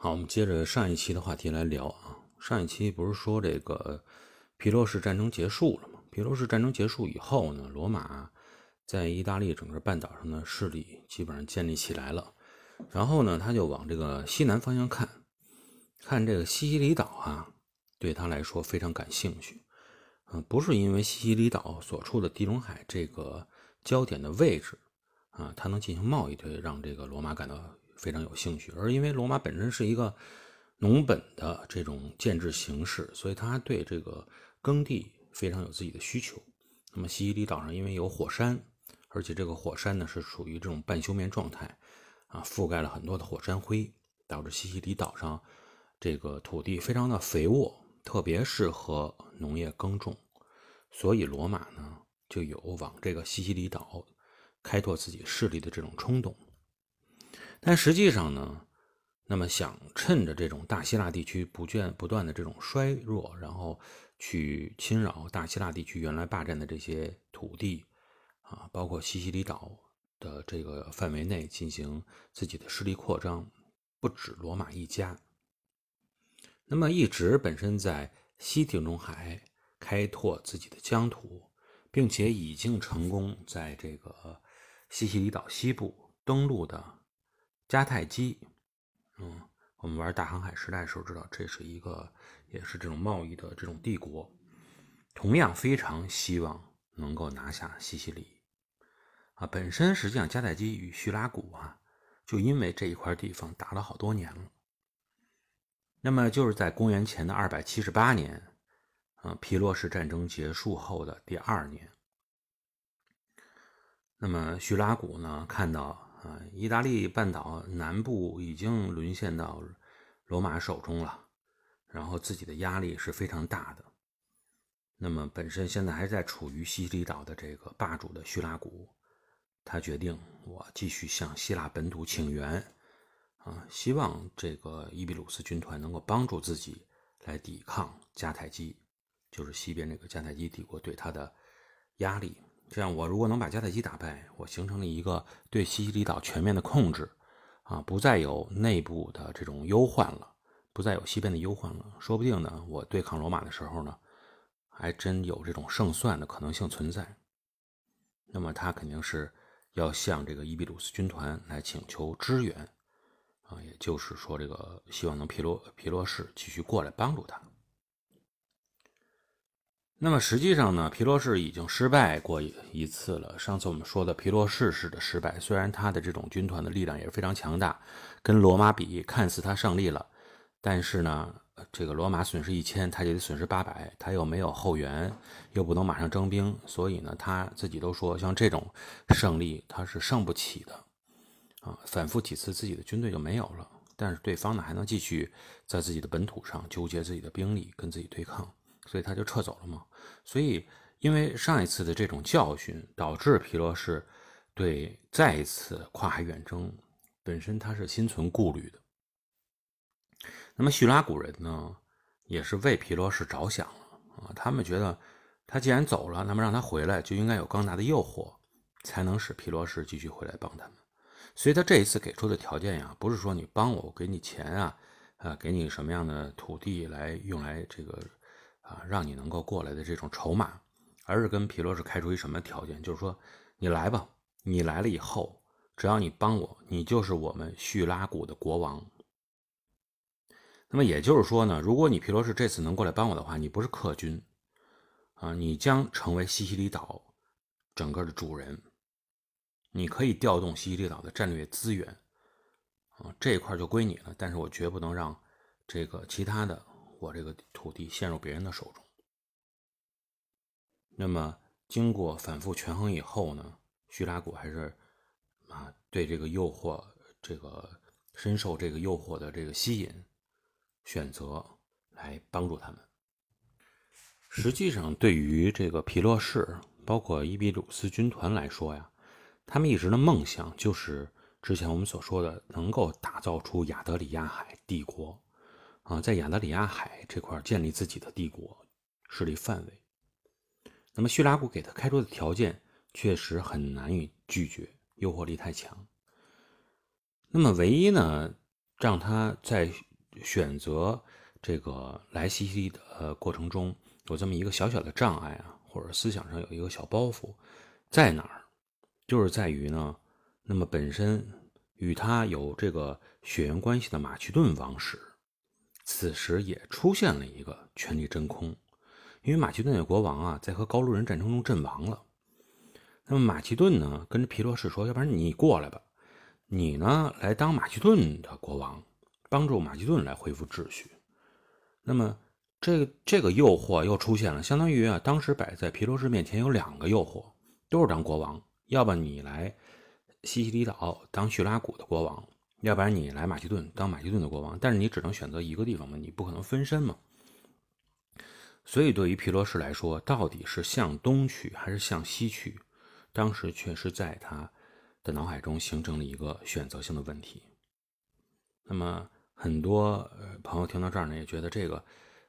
好，我们接着上一期的话题来聊啊。上一期不是说这个皮洛士战争结束了吗？皮洛士战争结束以后呢，罗马在意大利整个半岛上的势力基本上建立起来了。然后呢，他就往这个西南方向看，看这个西西里岛啊，对他来说非常感兴趣。嗯，不是因为西西里岛所处的地中海这个焦点的位置啊，它能进行贸易，对让这个罗马感到非常有兴趣，而因为罗马本身是一个农本的这种建制形式，所以他对这个耕地非常有自己的需求。那么西西里岛上因为有火山，而且这个火山呢是属于这种半休眠状态啊，覆盖了很多的火山灰，导致西西里岛上这个土地非常的肥沃。特别适合农业耕种，所以罗马呢就有往这个西西里岛开拓自己势力的这种冲动。但实际上呢，那么想趁着这种大希腊地区不断不断的这种衰弱，然后去侵扰大希腊地区原来霸占的这些土地啊，包括西西里岛的这个范围内进行自己的势力扩张，不止罗马一家。那么，一直本身在西地中海开拓自己的疆土，并且已经成功在这个西西里岛西部登陆的迦太基，嗯，我们玩大航海时代的时候知道，这是一个也是这种贸易的这种帝国，同样非常希望能够拿下西西里啊。本身实际上迦太基与叙拉古啊，就因为这一块地方打了好多年了。那么就是在公元前的二百七十八年，啊，皮洛士战争结束后的第二年，那么叙拉古呢看到啊，意大利半岛南部已经沦陷到罗马手中了，然后自己的压力是非常大的。那么本身现在还在处于西西里岛的这个霸主的叙拉古，他决定我继续向希腊本土请援。啊，希望这个伊比鲁斯军团能够帮助自己来抵抗迦太基，就是西边这个迦太基帝国对他的压力。这样，我如果能把迦太基打败，我形成了一个对西西里岛全面的控制，啊，不再有内部的这种忧患了，不再有西边的忧患了。说不定呢，我对抗罗马的时候呢，还真有这种胜算的可能性存在。那么，他肯定是要向这个伊比鲁斯军团来请求支援。啊，也就是说，这个希望能皮罗皮罗士继续过来帮助他。那么实际上呢，皮罗士已经失败过一次了。上次我们说的皮罗士式的失败，虽然他的这种军团的力量也是非常强大，跟罗马比，看似他胜利了，但是呢，这个罗马损失一千，他就得损失八百，他又没有后援，又不能马上征兵，所以呢，他自己都说，像这种胜利他是胜不起的。啊，反复几次，自己的军队就没有了，但是对方呢还能继续在自己的本土上纠结自己的兵力，跟自己对抗，所以他就撤走了嘛。所以，因为上一次的这种教训，导致皮洛士对再一次跨海远征本身他是心存顾虑的。那么，叙拉古人呢，也是为皮洛士着想了啊，他们觉得他既然走了，那么让他回来就应该有更大的诱惑，才能使皮洛士继续回来帮他们。所以他这一次给出的条件呀，不是说你帮我，我给你钱啊，啊，给你什么样的土地来用来这个啊，让你能够过来的这种筹码，而是跟皮洛士开出一什么条件？就是说你来吧，你来了以后，只要你帮我，你就是我们叙拉古的国王。那么也就是说呢，如果你皮洛士这次能过来帮我的话，你不是客军啊，你将成为西西里岛整个的主人。你可以调动西西里岛的战略资源，啊，这一块就归你了。但是我绝不能让这个其他的我这个土地陷入别人的手中。那么经过反复权衡以后呢，叙拉古还是啊对这个诱惑，这个深受这个诱惑的这个吸引，选择来帮助他们。实际上，对于这个皮洛士，包括伊比鲁斯军团来说呀。他们一直的梦想就是之前我们所说的，能够打造出亚德里亚海帝国，啊，在亚德里亚海这块建立自己的帝国势力范围。那么叙拉古给他开出的条件确实很难以拒绝，诱惑力太强。那么唯一呢，让他在选择这个来西西的过程中有这么一个小小的障碍啊，或者思想上有一个小包袱，在哪儿？就是在于呢，那么本身与他有这个血缘关系的马其顿王室，此时也出现了一个权力真空，因为马其顿的国王啊，在和高卢人战争中阵亡了。那么马其顿呢，跟着皮罗士说：“要不然你过来吧，你呢来当马其顿的国王，帮助马其顿来恢复秩序。”那么这个这个诱惑又出现了，相当于啊，当时摆在皮罗士面前有两个诱惑，都是当国王。要不你来西西里岛当叙拉古的国王，要不然你来马其顿当马其顿的国王。但是你只能选择一个地方嘛，你不可能分身嘛。所以对于皮罗士来说，到底是向东去还是向西去，当时确实在他的脑海中形成了一个选择性的问题。那么很多朋友听到这儿呢，也觉得这个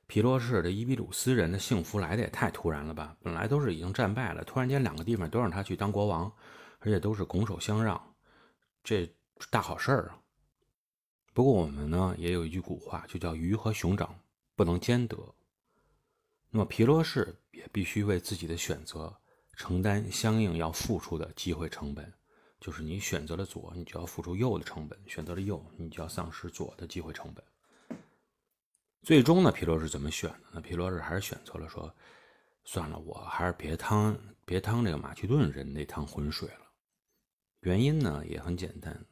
皮罗士的伊比鲁斯人的幸福来的也太突然了吧？本来都是已经战败了，突然间两个地方都让他去当国王，而且都是拱手相让，这大好事儿啊！不过我们呢也有一句古话，就叫鱼和熊掌不能兼得。那么皮罗士也必须为自己的选择承担相应要付出的机会成本，就是你选择了左，你就要付出右的成本；选择了右，你就要丧失左的机会成本。最终呢，皮罗士怎么选的？那皮罗士还是选择了说，算了，我还是别趟别趟这个马其顿人那趟浑水了。原因呢也很简单，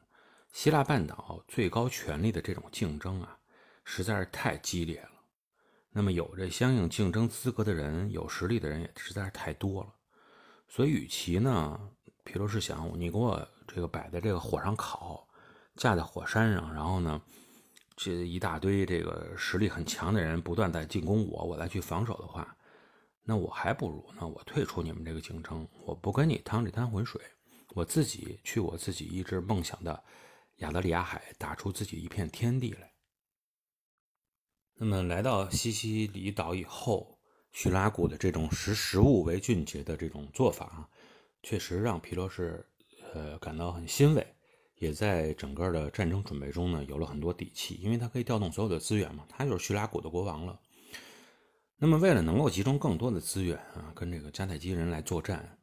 希腊半岛最高权力的这种竞争啊，实在是太激烈了。那么有着相应竞争资格的人，有实力的人也实在是太多了，所以与其呢，皮罗士想你给我这个摆在这个火上烤，架在火山上，然后呢，这一大堆这个实力很强的人不断在进攻我，我再去防守的话，那我还不如呢，我退出你们这个竞争，我不跟你趟这滩浑水，我自己去我自己一直梦想的亚得里亚海，打出自己一片天地来。那么来到西西里岛以后，叙拉古的这种识时务为俊杰的这种做法啊，确实让皮罗士呃感到很欣慰，也在整个的战争准备中呢有了很多底气，因为他可以调动所有的资源嘛，他就是叙拉古的国王了。那么为了能够集中更多的资源啊，跟这个迦太基人来作战，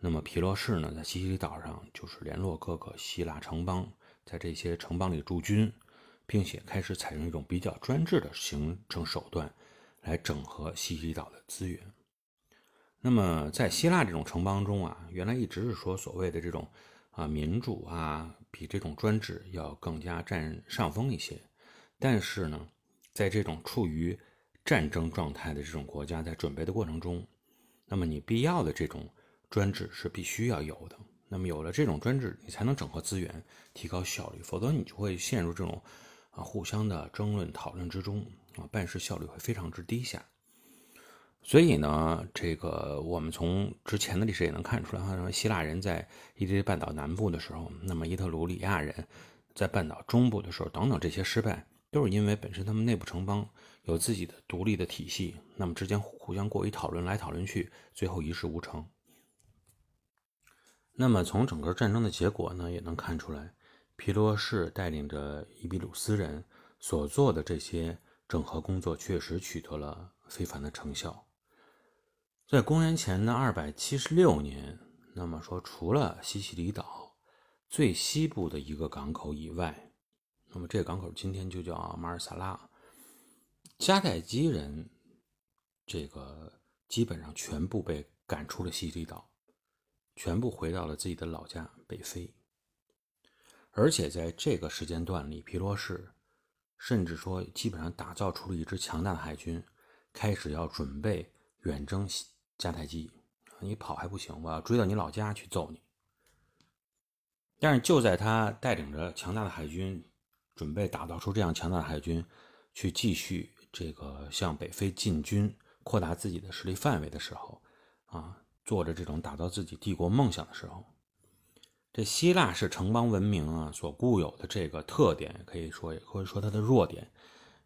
那么皮罗士呢在西西里岛上就是联络各个希腊城邦，在这些城邦里驻军。并且开始采用一种比较专制的行政手段，来整合西西里岛的资源。那么，在希腊这种城邦中啊，原来一直是说所谓的这种啊民主啊，比这种专制要更加占上风一些。但是呢，在这种处于战争状态的这种国家，在准备的过程中，那么你必要的这种专制是必须要有的。那么有了这种专制，你才能整合资源，提高效率，否则你就会陷入这种。啊，互相的争论讨论之中啊，办事效率会非常之低下。所以呢，这个我们从之前的历史也能看出来，哈，希腊人在伊利半岛南部的时候，那么伊特鲁里亚人在半岛中部的时候，等等这些失败，都是因为本身他们内部城邦有自己的独立的体系，那么之间互相过于讨论来讨论去，最后一事无成。那么从整个战争的结果呢，也能看出来。皮罗士带领着伊比鲁斯人所做的这些整合工作，确实取得了非凡的成效。在公元前的二百七十六年，那么说，除了西西里岛最西部的一个港口以外，那么这个港口今天就叫马尔萨拉，迦太基人这个基本上全部被赶出了西西里岛，全部回到了自己的老家北非。而且在这个时间段里，皮罗士甚至说，基本上打造出了一支强大的海军，开始要准备远征迦太基。你跑还不行，我要追到你老家去揍你。但是就在他带领着强大的海军，准备打造出这样强大的海军，去继续这个向北非进军，扩大自己的势力范围的时候，啊，做着这种打造自己帝国梦想的时候。这希腊式城邦文明啊，所固有的这个特点，可以说也可以说它的弱点，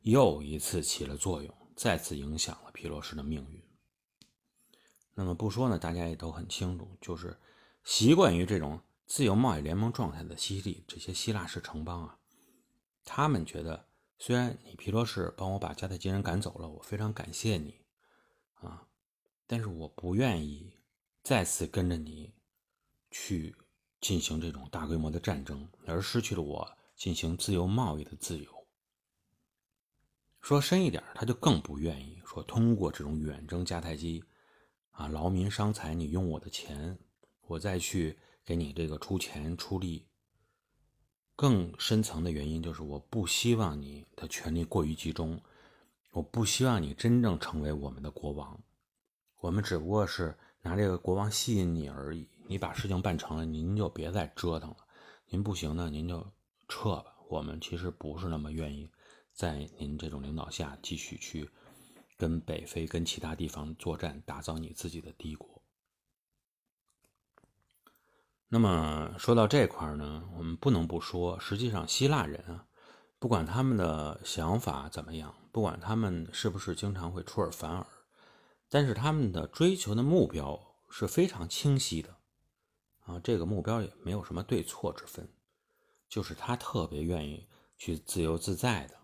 又一次起了作用，再次影响了皮罗士的命运。那么不说呢，大家也都很清楚，就是习惯于这种自由贸易联盟状态的西利这些希腊式城邦啊，他们觉得虽然你皮罗士帮我把迦太基人赶走了，我非常感谢你啊，但是我不愿意再次跟着你去进行这种大规模的战争，而失去了我进行自由贸易的自由。说深一点，他就更不愿意说通过这种远征迦太基，啊，劳民伤财，你用我的钱，我再去给你这个出钱出力。更深层的原因就是，我不希望你的权力过于集中，我不希望你真正成为我们的国王，我们只不过是拿这个国王吸引你而已。你把事情办成了，您就别再折腾了。您不行呢，您就撤吧。我们其实不是那么愿意。在您这种领导下，继续去跟北非、跟其他地方作战，打造你自己的帝国。那么说到这块呢，我们不能不说，实际上希腊人啊，不管他们的想法怎么样，不管他们是不是经常会出尔反尔，但是他们的追求的目标是非常清晰的啊，这个目标也没有什么对错之分，就是他特别愿意去自由自在的。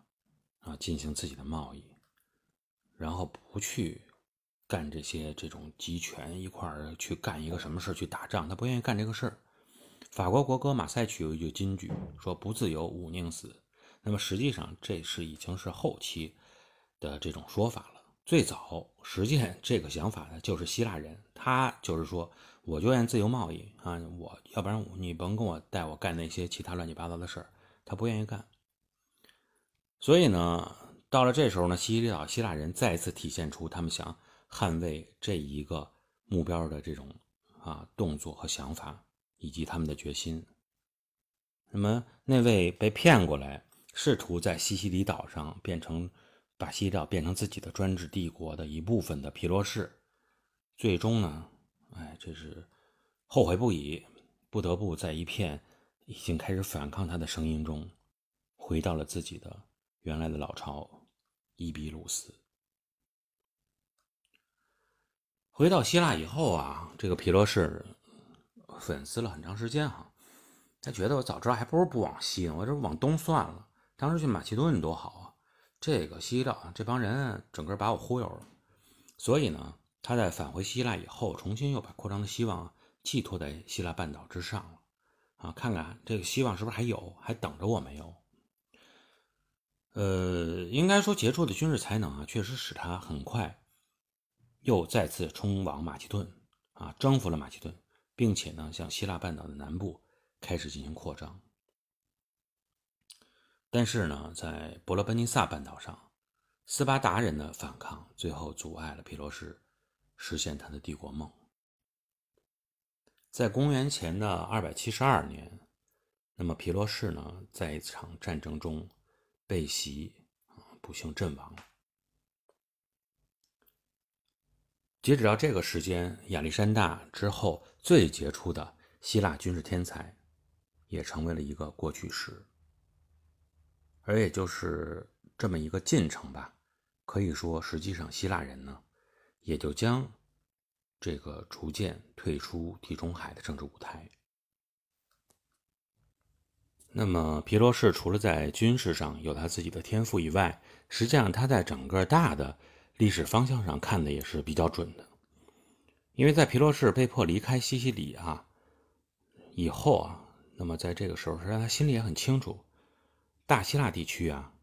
啊，进行自己的贸易，然后不去干这些这种集权一块儿去干一个什么事去打仗，他不愿意干这个事儿。法国国歌《马赛曲》有一句金句，说“不自由，吾宁死”。那么实际上这是已经是后期的这种说法了。最早实践这个想法的就是希腊人，他就是说，我就愿意自由贸易啊，我要不然你甭跟我带我干那些其他乱七八糟的事儿，他不愿意干。所以呢，到了这时候呢，西西里岛希腊人再次体现出他们想捍卫这一个目标的这种啊动作和想法，以及他们的决心。那么，那位被骗过来，试图在西西里岛上变成把西西里岛变成自己的专制帝国的一部分的皮罗士，最终呢，哎，这是后悔不已，不得不在一片已经开始反抗他的声音中，回到了自己的。原来的老巢伊比鲁斯，回到希腊以后啊，这个皮罗士粉丝了很长时间哈。他觉得我早知道还不如不往西呢，我这往东算了。当时去马其顿多好啊，这个西腊这帮人整个把我忽悠了。所以呢，他在返回希腊以后，重新又把扩张的希望寄托在希腊半岛之上了啊，看看这个希望是不是还有，还等着我没有。呃，应该说杰出的军事才能啊，确实使他很快又再次冲往马其顿啊，征服了马其顿，并且呢，向希腊半岛的南部开始进行扩张。但是呢，在伯罗奔尼撒半岛上，斯巴达人的反抗最后阻碍了皮罗士实现他的帝国梦。在公元前的二百七十二年，那么皮罗士呢，在一场战争中。被袭，不幸阵亡了。截止到这个时间，亚历山大之后最杰出的希腊军事天才，也成为了一个过去式。而也就是这么一个进程吧，可以说，实际上希腊人呢，也就将这个逐渐退出地中海的政治舞台。那么皮罗士除了在军事上有他自己的天赋以外，实际上他在整个大的历史方向上看的也是比较准的。因为在皮罗士被迫离开西西里啊以后啊，那么在这个时候，实际上他心里也很清楚，大希腊地区啊，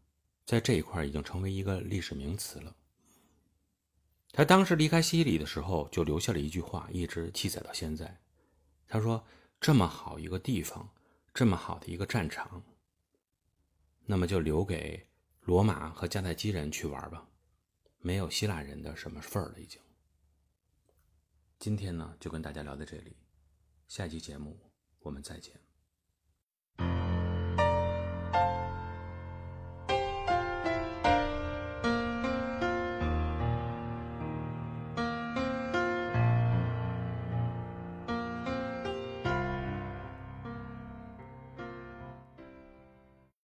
在这一块已经成为一个历史名词了。他当时离开西西里的时候，就留下了一句话，一直记载到现在。他说：“这么好一个地方。”这么好的一个战场，那么就留给罗马和迦太基人去玩吧，没有希腊人的什么份儿了。已经。今天呢，就跟大家聊到这里，下期节目我们再见。